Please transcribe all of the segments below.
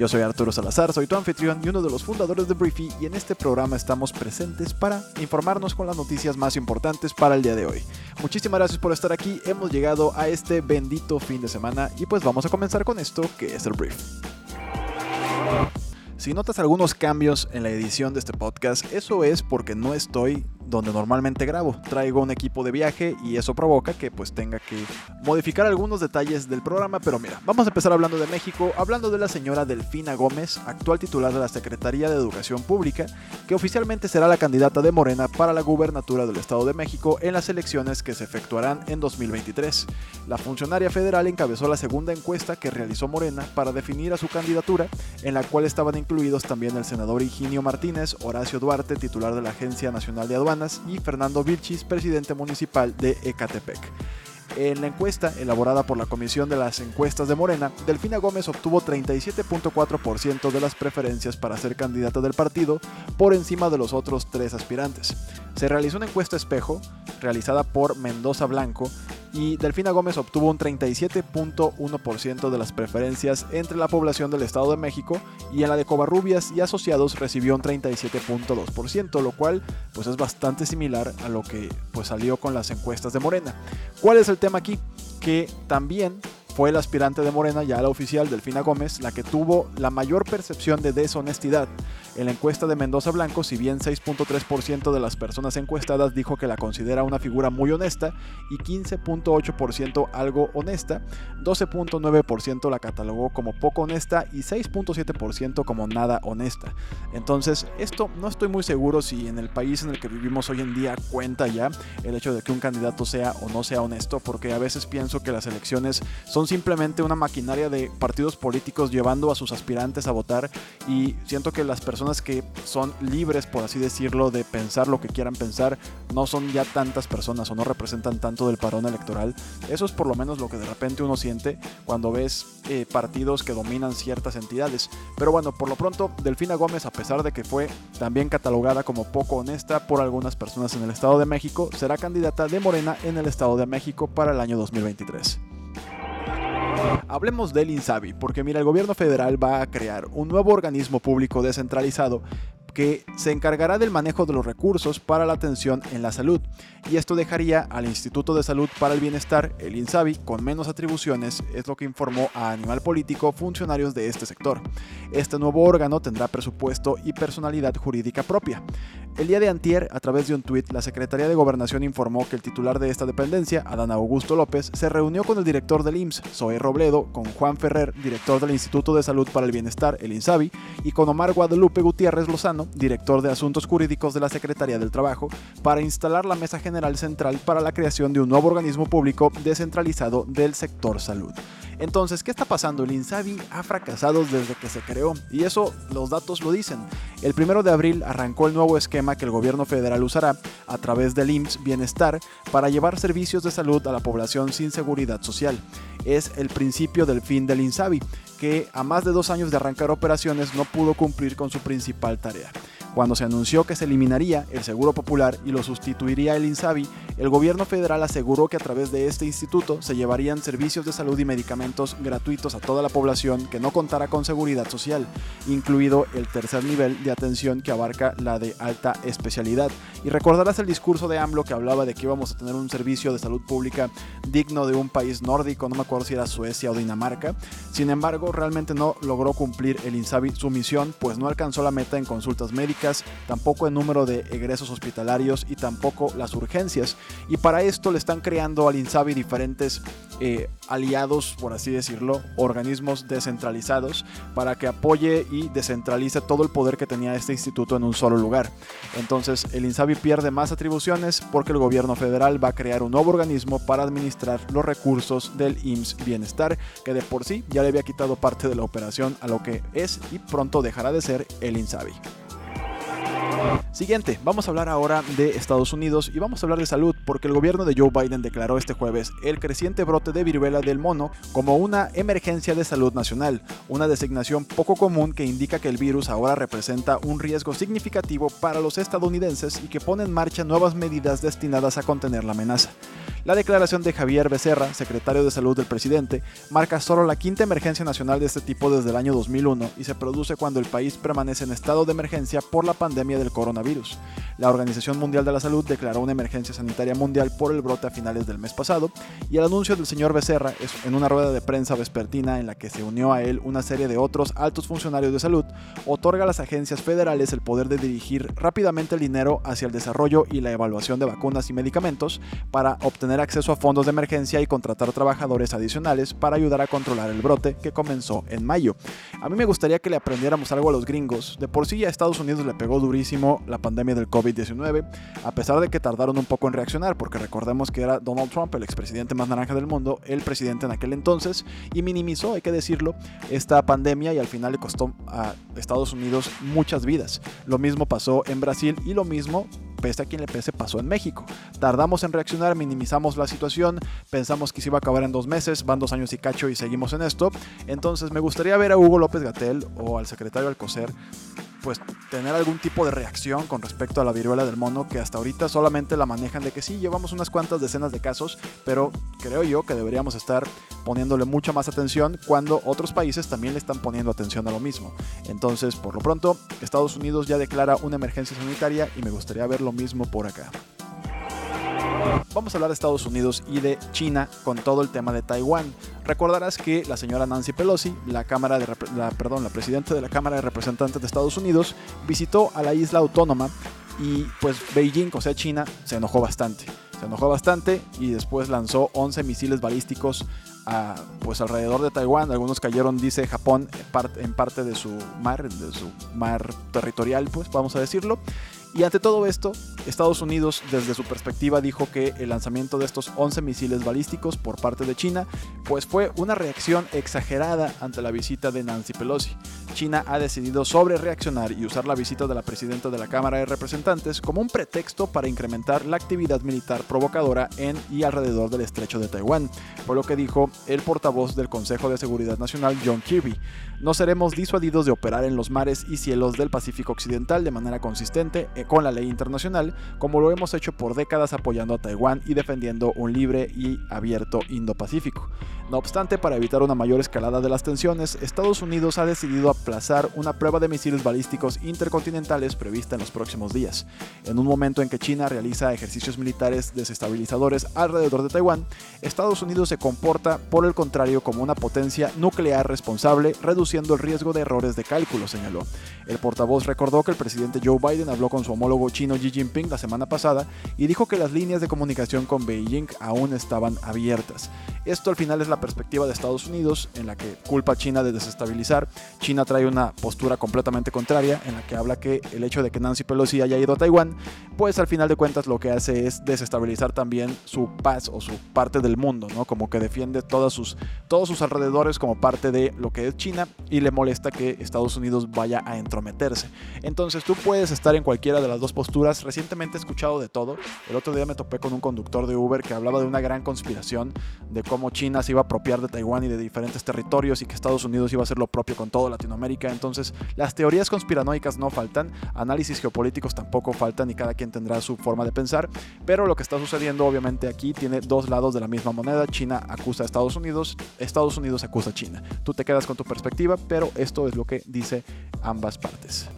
Yo soy Arturo Salazar, soy tu anfitrión y uno de los fundadores de Briefy y en este programa estamos presentes para informarnos con las noticias más importantes para el día de hoy. Muchísimas gracias por estar aquí, hemos llegado a este bendito fin de semana y pues vamos a comenzar con esto que es el Brief. Si notas algunos cambios en la edición de este podcast, eso es porque no estoy donde normalmente grabo. Traigo un equipo de viaje y eso provoca que pues tenga que modificar algunos detalles del programa, pero mira, vamos a empezar hablando de México, hablando de la señora Delfina Gómez, actual titular de la Secretaría de Educación Pública, que oficialmente será la candidata de Morena para la gubernatura del Estado de México en las elecciones que se efectuarán en 2023. La funcionaria federal encabezó la segunda encuesta que realizó Morena para definir a su candidatura, en la cual estaban incluidos también el senador Higinio Martínez, Horacio Duarte, titular de la Agencia Nacional de Aduanas, y Fernando Vilchis, presidente municipal de Ecatepec. En la encuesta elaborada por la Comisión de las Encuestas de Morena, Delfina Gómez obtuvo 37.4% de las preferencias para ser candidata del partido por encima de los otros tres aspirantes. Se realizó una encuesta espejo realizada por Mendoza Blanco y Delfina Gómez obtuvo un 37.1% de las preferencias entre la población del Estado de México y en la de Covarrubias y asociados recibió un 37.2%, lo cual pues es bastante similar a lo que pues salió con las encuestas de Morena. ¿Cuál es el tema aquí? Que también fue el aspirante de Morena, ya la oficial, Delfina Gómez, la que tuvo la mayor percepción de deshonestidad en la encuesta de Mendoza Blanco, si bien 6.3% de las personas encuestadas dijo que la considera una figura muy honesta y 15.8% algo honesta, 12.9% la catalogó como poco honesta y 6.7% como nada honesta. Entonces, esto no estoy muy seguro si en el país en el que vivimos hoy en día cuenta ya el hecho de que un candidato sea o no sea honesto, porque a veces pienso que las elecciones son simplemente una maquinaria de partidos políticos llevando a sus aspirantes a votar y siento que las personas personas que son libres, por así decirlo, de pensar lo que quieran pensar, no son ya tantas personas o no representan tanto del parón electoral. Eso es por lo menos lo que de repente uno siente cuando ves eh, partidos que dominan ciertas entidades. Pero bueno, por lo pronto, Delfina Gómez, a pesar de que fue también catalogada como poco honesta por algunas personas en el Estado de México, será candidata de Morena en el Estado de México para el año 2023. Hablemos del INSABI, porque mira, el gobierno federal va a crear un nuevo organismo público descentralizado que se encargará del manejo de los recursos para la atención en la salud, y esto dejaría al Instituto de Salud para el Bienestar, el INSABI, con menos atribuciones, es lo que informó a Animal Político funcionarios de este sector. Este nuevo órgano tendrá presupuesto y personalidad jurídica propia. El día de antier, a través de un tuit, la Secretaría de Gobernación informó que el titular de esta dependencia, Adán Augusto López, se reunió con el director del IMSS, Zoe Robledo, con Juan Ferrer, director del Instituto de Salud para el Bienestar, el INSABI, y con Omar Guadalupe Gutiérrez Lozano, director de Asuntos Jurídicos de la Secretaría del Trabajo, para instalar la Mesa General Central para la creación de un nuevo organismo público descentralizado del sector salud. Entonces, ¿qué está pasando? El INSABI ha fracasado desde que se creó y eso los datos lo dicen. El primero de abril arrancó el nuevo esquema que el gobierno federal usará a través del IMSS Bienestar para llevar servicios de salud a la población sin seguridad social. Es el principio del fin del INSABI, que a más de dos años de arrancar operaciones no pudo cumplir con su principal tarea. Cuando se anunció que se eliminaría el Seguro Popular y lo sustituiría el INSABI, el gobierno federal aseguró que a través de este instituto se llevarían servicios de salud y medicamentos gratuitos a toda la población que no contara con seguridad social, incluido el tercer nivel de atención que abarca la de alta especialidad. Y recordarás el discurso de AMLO que hablaba de que íbamos a tener un servicio de salud pública digno de un país nórdico, no me acuerdo si era Suecia o Dinamarca. Sin embargo, realmente no logró cumplir el INSABI su misión, pues no alcanzó la meta en consultas médicas tampoco el número de egresos hospitalarios y tampoco las urgencias. Y para esto le están creando al INSABI diferentes eh, aliados, por así decirlo, organismos descentralizados para que apoye y descentralice todo el poder que tenía este instituto en un solo lugar. Entonces el INSABI pierde más atribuciones porque el gobierno federal va a crear un nuevo organismo para administrar los recursos del IMSS Bienestar, que de por sí ya le había quitado parte de la operación a lo que es y pronto dejará de ser el INSABI. Siguiente, vamos a hablar ahora de Estados Unidos y vamos a hablar de salud porque el gobierno de Joe Biden declaró este jueves el creciente brote de viruela del mono como una emergencia de salud nacional, una designación poco común que indica que el virus ahora representa un riesgo significativo para los estadounidenses y que pone en marcha nuevas medidas destinadas a contener la amenaza. La declaración de Javier Becerra, secretario de Salud del presidente, marca solo la quinta emergencia nacional de este tipo desde el año 2001 y se produce cuando el país permanece en estado de emergencia por la pandemia del coronavirus. La Organización Mundial de la Salud declaró una emergencia sanitaria mundial por el brote a finales del mes pasado y el anuncio del señor Becerra en una rueda de prensa vespertina en la que se unió a él una serie de otros altos funcionarios de salud, otorga a las agencias federales el poder de dirigir rápidamente el dinero hacia el desarrollo y la evaluación de vacunas y medicamentos para obtener acceso a fondos de emergencia y contratar trabajadores adicionales para ayudar a controlar el brote que comenzó en mayo. A mí me gustaría que le aprendiéramos algo a los gringos. De por sí a Estados Unidos le pegó durísimo la pandemia del COVID-19, a pesar de que tardaron un poco en reaccionar, porque recordemos que era Donald Trump, el expresidente más naranja del mundo, el presidente en aquel entonces, y minimizó, hay que decirlo, esta pandemia y al final le costó a Estados Unidos muchas vidas. Lo mismo pasó en Brasil y lo mismo pese a quien le pese, pasó en México. Tardamos en reaccionar, minimizamos la situación, pensamos que se iba a acabar en dos meses, van dos años y cacho y seguimos en esto. Entonces me gustaría ver a Hugo López Gatel o al secretario Alcocer pues tener algún tipo de reacción con respecto a la viruela del mono que hasta ahorita solamente la manejan de que sí, llevamos unas cuantas decenas de casos, pero creo yo que deberíamos estar poniéndole mucha más atención cuando otros países también le están poniendo atención a lo mismo. Entonces, por lo pronto, Estados Unidos ya declara una emergencia sanitaria y me gustaría ver lo mismo por acá. Vamos a hablar de Estados Unidos y de China con todo el tema de Taiwán. Recordarás que la señora Nancy Pelosi, la, cámara de, la, perdón, la presidenta de la Cámara de Representantes de Estados Unidos, visitó a la isla autónoma y pues Beijing, o sea China, se enojó bastante. Se enojó bastante y después lanzó 11 misiles balísticos a, pues alrededor de Taiwán. Algunos cayeron, dice Japón, en parte de su mar, de su mar territorial, pues vamos a decirlo. Y ante todo esto, Estados Unidos desde su perspectiva dijo que el lanzamiento de estos 11 misiles balísticos por parte de China pues fue una reacción exagerada ante la visita de Nancy Pelosi. China ha decidido sobre reaccionar y usar la visita de la presidenta de la Cámara de Representantes como un pretexto para incrementar la actividad militar provocadora en y alrededor del estrecho de Taiwán, fue lo que dijo el portavoz del Consejo de Seguridad Nacional John Kirby. No seremos disuadidos de operar en los mares y cielos del Pacífico Occidental de manera consistente eh, con la ley internacional, como lo hemos hecho por décadas apoyando a Taiwán y defendiendo un libre y abierto Indo-Pacífico. No obstante, para evitar una mayor escalada de las tensiones, Estados Unidos ha decidido aplazar una prueba de misiles balísticos intercontinentales prevista en los próximos días. En un momento en que China realiza ejercicios militares desestabilizadores alrededor de Taiwán, Estados Unidos se comporta, por el contrario, como una potencia nuclear responsable, reduciendo el riesgo de errores de cálculo, señaló. El portavoz recordó que el presidente Joe Biden habló con su homólogo chino Xi Jinping la semana pasada y dijo que las líneas de comunicación con Beijing aún estaban abiertas. Esto al final es la perspectiva de Estados Unidos, en la que culpa a China de desestabilizar. China trae una postura completamente contraria, en la que habla que el hecho de que Nancy Pelosi haya ido a Taiwán, pues al final de cuentas lo que hace es desestabilizar también su paz o su parte del mundo, ¿no? Como que defiende todos sus, todos sus alrededores como parte de lo que es China y le molesta que Estados Unidos vaya a entrometerse. Entonces tú puedes estar en cualquiera de las dos posturas. Recientemente he escuchado de todo. El otro día me topé con un conductor de Uber que hablaba de una gran conspiración de cómo China se iba a apropiar de Taiwán y de diferentes territorios y que Estados Unidos iba a hacer lo propio con toda Latinoamérica. Entonces, las teorías conspiranoicas no faltan, análisis geopolíticos tampoco faltan y cada quien tendrá su forma de pensar, pero lo que está sucediendo obviamente aquí tiene dos lados de la misma moneda. China acusa a Estados Unidos, Estados Unidos acusa a China. Tú te quedas con tu perspectiva, pero esto es lo que dice ambas partes.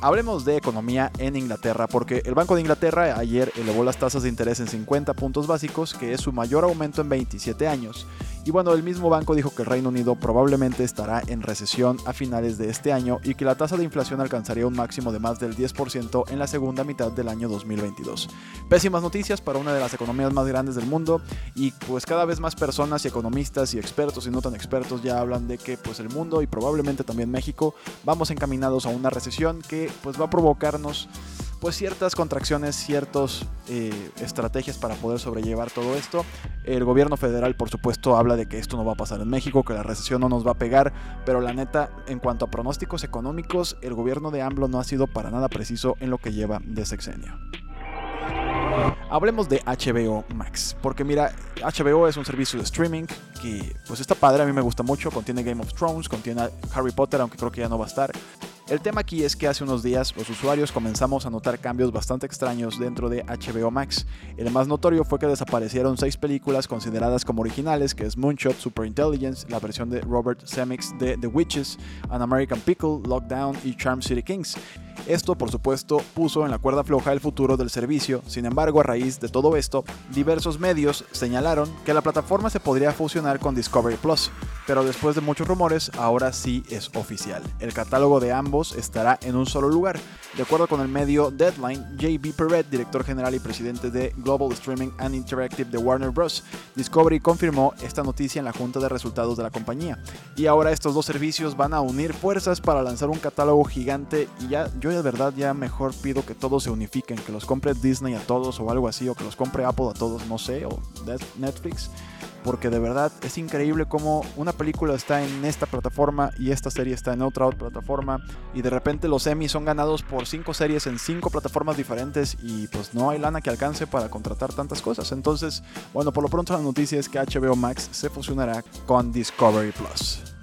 Hablemos de economía en Inglaterra, porque el Banco de Inglaterra ayer elevó las tasas de interés en 50 puntos básicos, que es su mayor aumento en 27 años. Y bueno, el mismo banco dijo que el Reino Unido probablemente estará en recesión a finales de este año y que la tasa de inflación alcanzaría un máximo de más del 10% en la segunda mitad del año 2022. Pésimas noticias para una de las economías más grandes del mundo y pues cada vez más personas y economistas y expertos y no tan expertos ya hablan de que pues el mundo y probablemente también México vamos encaminados a una recesión que pues va a provocarnos pues ciertas contracciones, ciertas eh, estrategias para poder sobrellevar todo esto. El gobierno federal, por supuesto, habla de que esto no va a pasar en México, que la recesión no nos va a pegar, pero la neta, en cuanto a pronósticos económicos, el gobierno de AMLO no ha sido para nada preciso en lo que lleva de sexenio. Hablemos de HBO Max, porque mira, HBO es un servicio de streaming que pues está padre, a mí me gusta mucho, contiene Game of Thrones, contiene Harry Potter, aunque creo que ya no va a estar. El tema aquí es que hace unos días los usuarios comenzamos a notar cambios bastante extraños dentro de HBO Max. El más notorio fue que desaparecieron seis películas consideradas como originales, que es Moonshot, Superintelligence, la versión de Robert Zemeckis de The Witches, An American Pickle, Lockdown y Charm City Kings. Esto, por supuesto, puso en la cuerda floja el futuro del servicio. Sin embargo, a raíz de todo esto, diversos medios señalaron que la plataforma se podría fusionar con Discovery Plus, pero después de muchos rumores, ahora sí es oficial. El catálogo de ambos estará en un solo lugar. De acuerdo con el medio Deadline, JB Perret, director general y presidente de Global Streaming and Interactive de Warner Bros., Discovery confirmó esta noticia en la junta de resultados de la compañía. Y ahora estos dos servicios van a unir fuerzas para lanzar un catálogo gigante y ya yo de verdad ya mejor pido que todos se unifiquen, que los compre Disney a todos o algo así, o que los compre Apple a todos, no sé, o Netflix porque de verdad es increíble cómo una película está en esta plataforma y esta serie está en otra plataforma y de repente los Emmy son ganados por cinco series en cinco plataformas diferentes y pues no hay lana que alcance para contratar tantas cosas. Entonces, bueno, por lo pronto la noticia es que HBO Max se fusionará con Discovery Plus.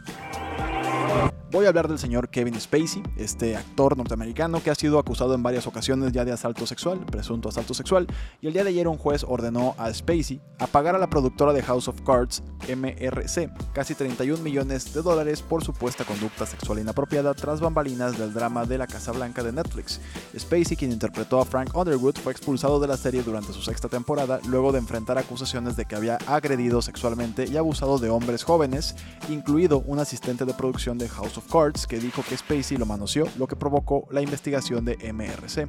Voy a hablar del señor Kevin Spacey, este actor norteamericano que ha sido acusado en varias ocasiones ya de asalto sexual, presunto asalto sexual, y el día de ayer un juez ordenó a Spacey a pagar a la productora de House of Cards, MRC, casi 31 millones de dólares por supuesta conducta sexual inapropiada tras bambalinas del drama de la Casa Blanca de Netflix. Spacey, quien interpretó a Frank Underwood, fue expulsado de la serie durante su sexta temporada luego de enfrentar acusaciones de que había agredido sexualmente y abusado de hombres jóvenes, incluido un asistente de producción de House of Cards que dijo que Spacey lo manoseó, lo que provocó la investigación de MRC.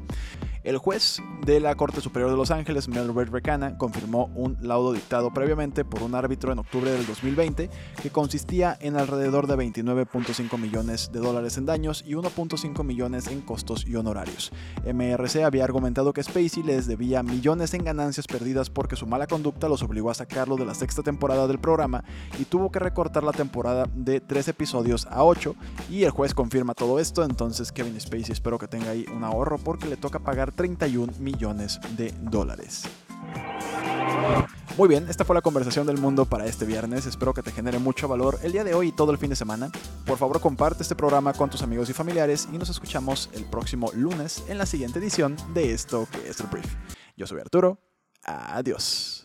El juez de la Corte Superior de Los Ángeles, Melvert Recana, confirmó un laudo dictado previamente por un árbitro en octubre del 2020 que consistía en alrededor de 29.5 millones de dólares en daños y 1.5 millones en costos y honorarios. MRC había argumentado que Spacey les debía millones en ganancias perdidas porque su mala conducta los obligó a sacarlo de la sexta temporada del programa y tuvo que recortar la temporada de 3 episodios a 8 y el juez confirma todo esto, entonces Kevin Spacey espero que tenga ahí un ahorro porque le toca pagar 31 millones de dólares. Muy bien, esta fue la conversación del mundo para este viernes. Espero que te genere mucho valor el día de hoy y todo el fin de semana. Por favor, comparte este programa con tus amigos y familiares y nos escuchamos el próximo lunes en la siguiente edición de esto que es el Brief. Yo soy Arturo. Adiós.